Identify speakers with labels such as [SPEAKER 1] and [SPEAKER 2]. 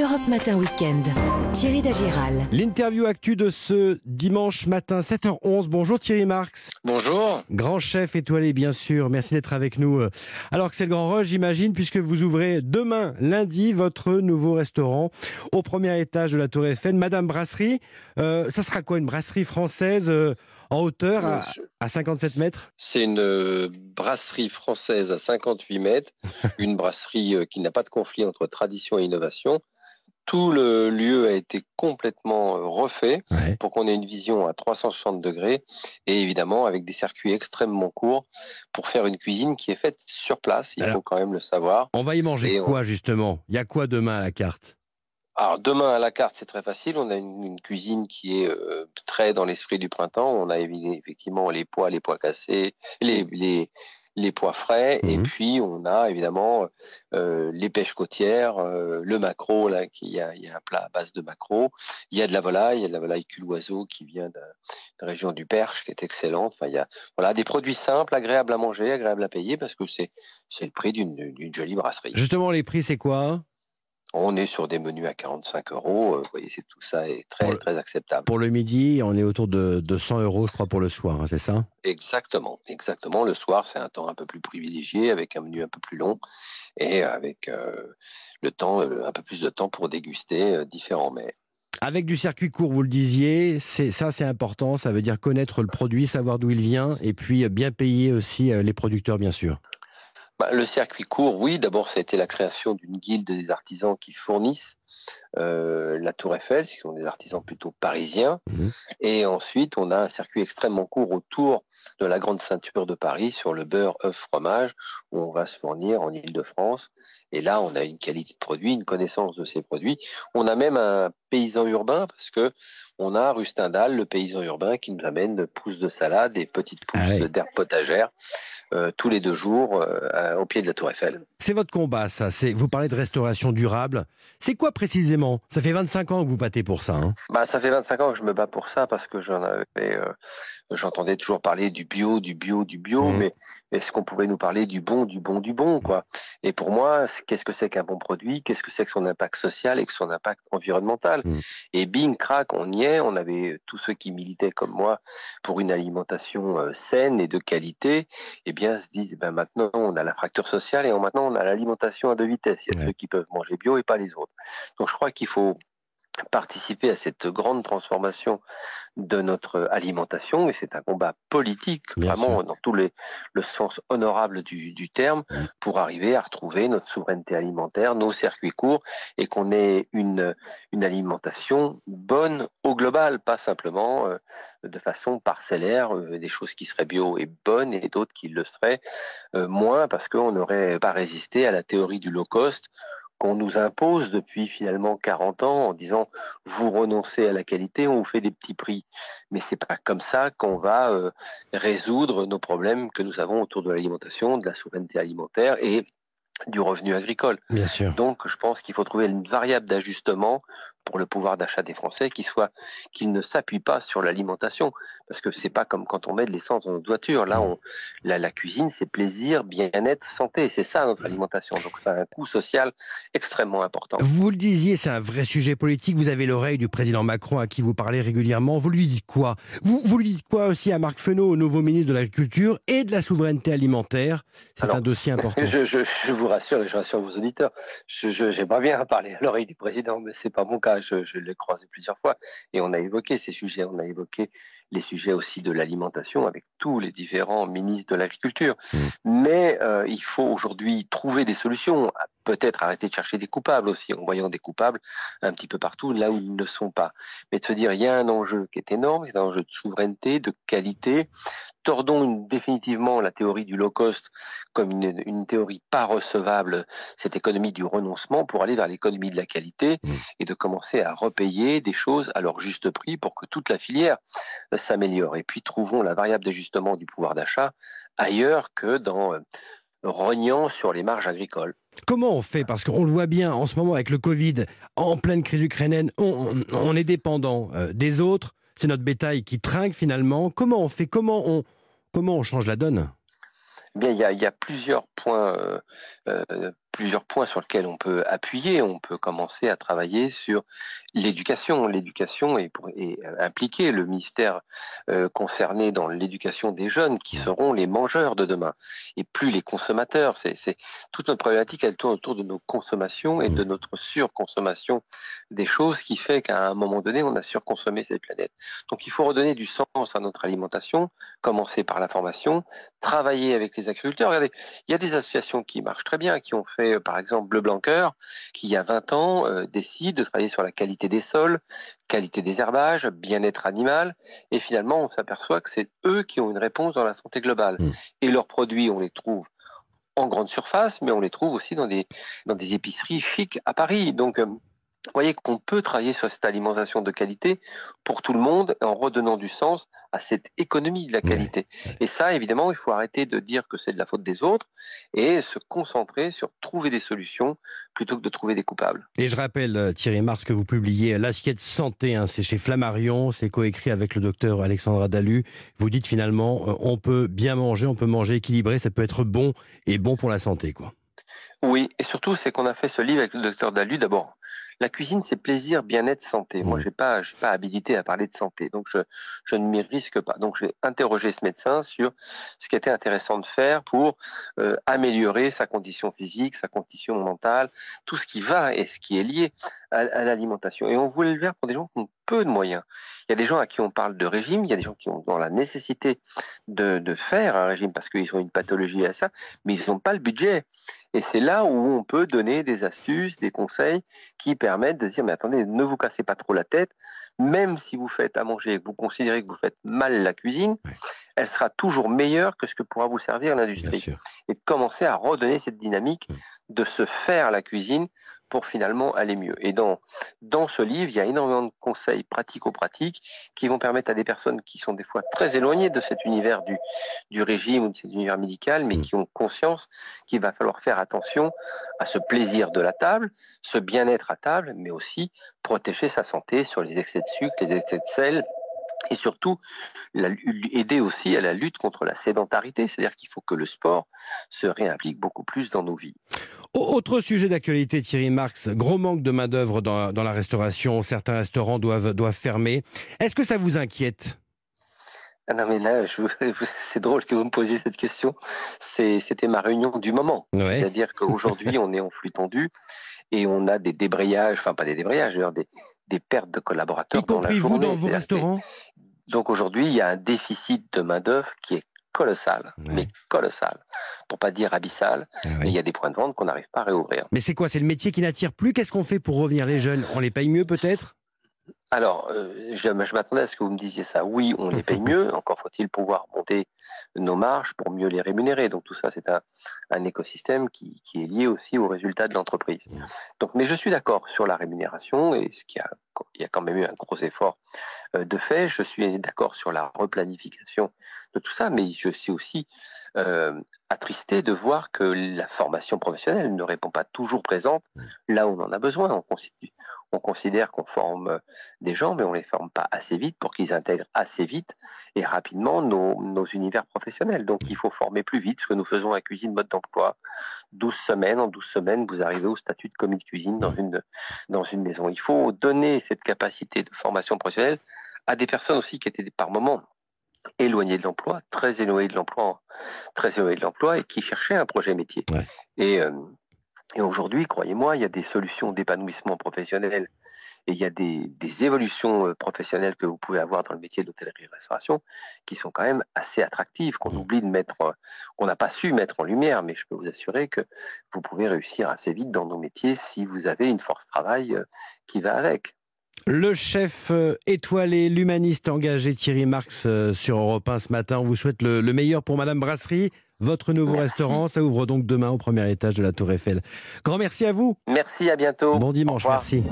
[SPEAKER 1] Europe Matin Weekend. Thierry Dagiral.
[SPEAKER 2] L'interview actu de ce dimanche matin, 7h11. Bonjour Thierry Marx.
[SPEAKER 3] Bonjour.
[SPEAKER 2] Grand chef étoilé, bien sûr. Merci d'être avec nous. Alors que c'est le grand rush, j'imagine, puisque vous ouvrez demain, lundi, votre nouveau restaurant au premier étage de la Tour Eiffel. Madame Brasserie, euh, ça sera quoi Une brasserie française euh, en hauteur à, à 57 mètres?
[SPEAKER 3] C'est une euh, brasserie française à 58 mètres, une brasserie euh, qui n'a pas de conflit entre tradition et innovation. Tout le lieu a été complètement euh, refait
[SPEAKER 2] Ouais.
[SPEAKER 3] pour qu'on ait une vision à 360 degrés et évidemment avec des circuits extrêmement courts pour faire une cuisine qui est faite sur place, il
[SPEAKER 2] Alors-
[SPEAKER 3] faut quand même le savoir.
[SPEAKER 2] On va y manger
[SPEAKER 3] Et on-
[SPEAKER 2] quoi, justement? Il y a quoi demain à la carte?
[SPEAKER 3] Alors demain à la carte, c'est très facile. On a une, une cuisine qui est euh, très dans l'esprit du printemps. On a effectivement les pois, les pois cassés, les, les, les pois frais, et
[SPEAKER 2] Mhm.
[SPEAKER 3] puis on a évidemment euh, les pêches côtières, euh, le maquereau. Là, qui- il y a, il y a un plat à base de maquereau. Il y a de la volaille, il y a de la volaille cul-oiseau qui vient de, la région du Perche, qui est excellente. Enfin, il y a voilà des produits simples, agréables à manger, agréables à payer, parce que c'est c'est le prix d'une d'une jolie brasserie.
[SPEAKER 2] Justement, les prix, c'est quoi?
[SPEAKER 3] On est sur des menus à 45 euros. euh, Vous voyez, c'est tout ça est très très acceptable.
[SPEAKER 2] Pour le midi, on est autour de, de 100 euros, je crois, pour le soir, hein, c'est ça?
[SPEAKER 3] Exactement, exactement. Le soir, c'est un temps un peu plus privilégié, avec un menu un peu plus long et avec euh, le temps, euh, un peu plus de temps pour déguster euh, différents mets.
[SPEAKER 2] Avec du circuit court, vous le disiez, c'est ça c'est important, ça veut dire connaître le produit, savoir d'où il vient et puis bien payer aussi les producteurs bien sûr.
[SPEAKER 3] Bah, le circuit court, oui. D'abord, ça a été la création d'une guilde des artisans qui fournissent euh, la Tour Eiffel, ce sont des artisans plutôt parisiens.
[SPEAKER 2] Mhm.
[SPEAKER 3] Et ensuite, on a un circuit extrêmement court autour de la grande ceinture de Paris sur le beurre, œuf, fromage, où on va se fournir en Île-de-France. Et là, on a une qualité de produit, une connaissance de ces produits. On a même un paysan urbain parce que on a rue Stendhal, le paysan urbain, qui nous amène pousses de salade et petites pousses
[SPEAKER 2] Ah oui.
[SPEAKER 3] d'herbes potagères euh, tous les deux jours euh, au pied de la Tour Eiffel.
[SPEAKER 2] C'est votre combat ça, c'est vous parlez de restauration durable. C'est quoi précisément? Ça fait 25 ans que vous battez pour ça. hein?
[SPEAKER 3] Bah, ça fait 25 ans que je me bats pour ça parce que j'en avais, euh, j'entendais toujours parler du bio, du bio, du bio,
[SPEAKER 2] Mhm.
[SPEAKER 3] mais est-ce qu'on pouvait nous parler du bon, du bon, du bon, quoi? Et pour moi, qu'est-ce que c'est qu'un bon produit? Qu'est-ce que c'est que son impact social et que son impact environnemental?
[SPEAKER 2] Mhm.
[SPEAKER 3] Et bing, crac, on y est. On avait tous ceux qui militaient comme moi pour une alimentation euh, saine et de qualité. Eh bien, se disent, ben maintenant, on a la fracture sociale et maintenant, on a l'alimentation à deux vitesses. Il y a
[SPEAKER 2] Ouais.
[SPEAKER 3] ceux qui peuvent manger bio et pas les autres. Donc, je crois qu'il faut participer à cette grande transformation de notre alimentation et c'est un combat politique
[SPEAKER 2] Bien
[SPEAKER 3] vraiment
[SPEAKER 2] sûr.
[SPEAKER 3] dans tout les, le sens honorable du, du terme pour arriver à retrouver notre souveraineté alimentaire, nos circuits courts et qu'on ait une, une alimentation bonne au global, pas simplement euh, de façon parcellaire, euh, des choses qui seraient bio et bonnes et d'autres qui le seraient euh, moins parce qu'on n'aurait pas résisté à la théorie du low cost qu'on nous impose depuis finalement 40 ans en disant vous renoncez à la qualité, on vous fait des petits prix. Mais c'est pas comme ça qu'on va euh, résoudre nos problèmes que nous avons autour de l'alimentation, de la souveraineté alimentaire et du revenu agricole.
[SPEAKER 2] Bien sûr.
[SPEAKER 3] Donc, je pense qu'il faut trouver une variable d'ajustement pour le pouvoir d'achat des Français qui soit qu'il ne s'appuie pas sur l'alimentation, parce que c'est pas comme quand on met de l'essence dans notre voiture. Là, on, la, la cuisine, c'est plaisir, bien-être, santé. C'est ça notre alimentation. Donc, ça a un coût social extrêmement important.
[SPEAKER 2] Vous le disiez, c'est un vrai sujet politique. Vous avez l'oreille du président Macron à qui vous parlez régulièrement. Vous lui dites quoi? Vous, vous lui dites quoi aussi à Marc Fesneau, au nouveau ministre de l'Agriculture et de la souveraineté alimentaire? C'est un dossier important.
[SPEAKER 3] Je, je, je vous rassure et je rassure vos auditeurs. Je, je- j'aimerais bien parler à l'oreille du président, mais c'est pas mon cas. Je, je l'ai croisé plusieurs fois et on a évoqué ces sujets. On a évoqué les sujets aussi de l'alimentation avec tous les différents ministres de l'agriculture.
[SPEAKER 2] Mm.
[SPEAKER 3] Mais euh, il faut aujourd'hui trouver des solutions. Peut-être arrêter de chercher des coupables aussi, en voyant des coupables un petit peu partout là où ils ne sont pas. Mais de se dire, il y a un enjeu qui est énorme, c'est un enjeu de souveraineté, de qualité. Tordons définitivement la théorie du low cost comme une, une théorie pas recevable, cette économie du renoncement, pour aller vers l'économie de la qualité
[SPEAKER 2] Mm.
[SPEAKER 3] et de commencer à repayer des choses à leur juste prix pour que toute la filière euh, s'améliore. Et puis trouvons la variable d'ajustement du pouvoir d'achat ailleurs que dans euh, rognant sur les marges agricoles.
[SPEAKER 2] Comment on fait? Parce qu'on le voit bien en ce moment avec le Covid, en pleine crise ukrainienne, on, on- on est dépendant euh, des autres. C'est notre bétail qui trinque finalement. Comment on fait? Comment on, comment on change la donne?
[SPEAKER 3] Bien, il y a, il y a plusieurs points euh, euh, plusieurs points sur lesquels on peut appuyer. On peut commencer à travailler sur l'éducation. L'éducation est, pour, impliquer le ministère euh, concerné dans l'éducation des jeunes qui seront les mangeurs de demain et plus les consommateurs. C'est toute notre problématique, elle tourne autour de nos consommations et de notre surconsommation des choses qui fait qu'à un moment donné, on a surconsommé cette planète. Donc il faut redonner du sens à notre alimentation, commencer par la formation, travailler avec les agriculteurs. Regardez, il y a des associations qui marchent très bien, qui ont fait euh, par exemple Bleu Blanqueur, qui il y a 20 ans euh, décide de travailler sur la qualité des sols, qualité des herbages, bien-être animal, et finalement on s'aperçoit que c'est eux qui ont une réponse dans la santé globale. Mmh. Et leurs produits, on les trouve en grande surface, mais on les trouve aussi dans des, dans des épiceries chics à Paris. Donc euh, vous voyez qu'on peut travailler sur cette alimentation de qualité pour tout le monde en redonnant du sens à cette économie de la qualité. Et ça, évidemment, il faut arrêter de dire que c'est de la faute des autres et se concentrer sur trouver des solutions plutôt que de trouver des coupables.
[SPEAKER 2] Et je rappelle, euh, Thierry Mars, que vous publiez L'assiette santé, hein, c'est chez Flammarion, c'est coécrit avec le docteur Alexandra Dalu. Vous dites finalement, euh, on peut bien manger, on peut manger équilibré, ça peut être bon et bon pour la santé, quoi.
[SPEAKER 3] Oui, et surtout, c'est qu'on a fait ce livre avec le docteur Dalu, d'abord la cuisine, c'est plaisir, bien-être, santé. Moi, mmh. j'ai pas, pas habilité à parler de santé, donc je, je ne m'y risque pas. Donc, j'ai interrogé ce médecin sur ce qui était intéressant de faire pour euh, améliorer sa condition physique, sa condition mentale, tout ce qui va et ce qui est lié à, l'alimentation. Et on voulait le faire pour des gens qui ont peu de moyens. Il y a des gens à qui on parle de régime, il y a des gens qui ont la nécessité de, de faire un régime parce qu'ils ont une pathologie à ça, mais ils n'ont pas le budget. Et c'est là où on peut donner des astuces, des conseils qui permettent de dire, mais attendez, ne vous cassez pas trop la tête, même si vous faites à manger et que vous considérez que vous faites mal la cuisine, elle sera toujours meilleure que ce que pourra vous servir l'industrie. Et de commencer à redonner cette dynamique de se faire la cuisine pour finalement aller mieux. Et dans, dans ce livre, il y a énormément de conseils pratico-pratiques qui vont permettre à des personnes qui sont des fois très éloignées de cet univers du, du régime ou de cet univers médical, mais mm. qui ont conscience qu'il va falloir faire attention à ce plaisir de la table, ce bien-être à table, mais aussi protéger sa santé sur les excès de sucre, les excès de sel, et surtout aider aussi à la lutte contre la sédentarité, c'est-à-dire qu'il faut que le sport se réimplique beaucoup plus dans nos vies.
[SPEAKER 2] Autre sujet d'actualité, Thierry Marx, gros manque de main-d'œuvre dans, la restauration, certains restaurants doivent, doivent fermer. Est-ce que ça vous inquiète?
[SPEAKER 3] Ah non mais là, c'est drôle que vous me posiez cette question. C'était ma réunion du moment. C'est-à-dire qu'aujourd'hui, on est en flux tendu et on a des débrayages, enfin pas des débrayages, des, des pertes de collaborateurs.
[SPEAKER 2] Y compris vous dans vos restaurants
[SPEAKER 3] Donc aujourd'hui, il y a un déficit de main-d'œuvre qui est colossal, mais colossal, pour pas dire abyssal. Ah il y a des points de vente qu'on n'arrive pas à réouvrir.
[SPEAKER 2] Mais c'est quoi? C'est le métier qui n'attire plus? Qu'est-ce qu'on fait pour revenir les jeunes? On les paye mieux peut-être?
[SPEAKER 3] Alors, euh, je, m'attendais à ce que vous me disiez ça. Oui, on les paye mieux. Encore faut-il pouvoir monter nos marges pour mieux les rémunérer. Donc tout ça, c'est un, écosystème qui, est lié aussi aux résultats de l'entreprise. Donc, mais je suis d'accord sur la rémunération et ce qui a, il y a quand même eu un gros effort euh, de fait. Je suis d'accord sur la replanification de tout ça, mais je suis aussi euh, attristé de voir que la formation professionnelle ne répond pas toujours présente là où on en a besoin. On, on considère qu'on forme des gens, mais on les forme pas assez vite pour qu'ils intègrent assez vite et rapidement nos, univers professionnels. Donc il faut former plus vite, ce que nous faisons à Cuisine Mode d'Emploi. 12 semaines, en 12 semaines, vous arrivez au statut de commis de cuisine dans une, dans une maison. Il faut donner cette capacité de formation professionnelle à des personnes aussi qui étaient par moments éloignées de l'emploi, très éloignées de l'emploi, très éloignées de l'emploi et qui cherchaient un projet métier. Et euh, et aujourd'hui, croyez-moi, il y a des solutions d'épanouissement professionnel et il y a des, évolutions euh, professionnelles que vous pouvez avoir dans le métier d'hôtellerie-restauration qui sont quand même assez attractives, qu'on mmh. oublie de mettre, euh, qu'on n'a pas su mettre en lumière, mais je peux vous assurer que vous pouvez réussir assez vite dans nos métiers si vous avez une force travail euh, qui va avec.
[SPEAKER 2] Le chef étoilé, l'humaniste engagé Thierry Marx sur Europe 1 ce matin, on vous souhaite le, meilleur pour Madame Brasserie. Votre nouveau restaurant, ça ouvre donc demain au premier étage de la Tour Eiffel. Grand merci à vous.
[SPEAKER 3] Merci, à bientôt.
[SPEAKER 2] Bon dimanche, merci.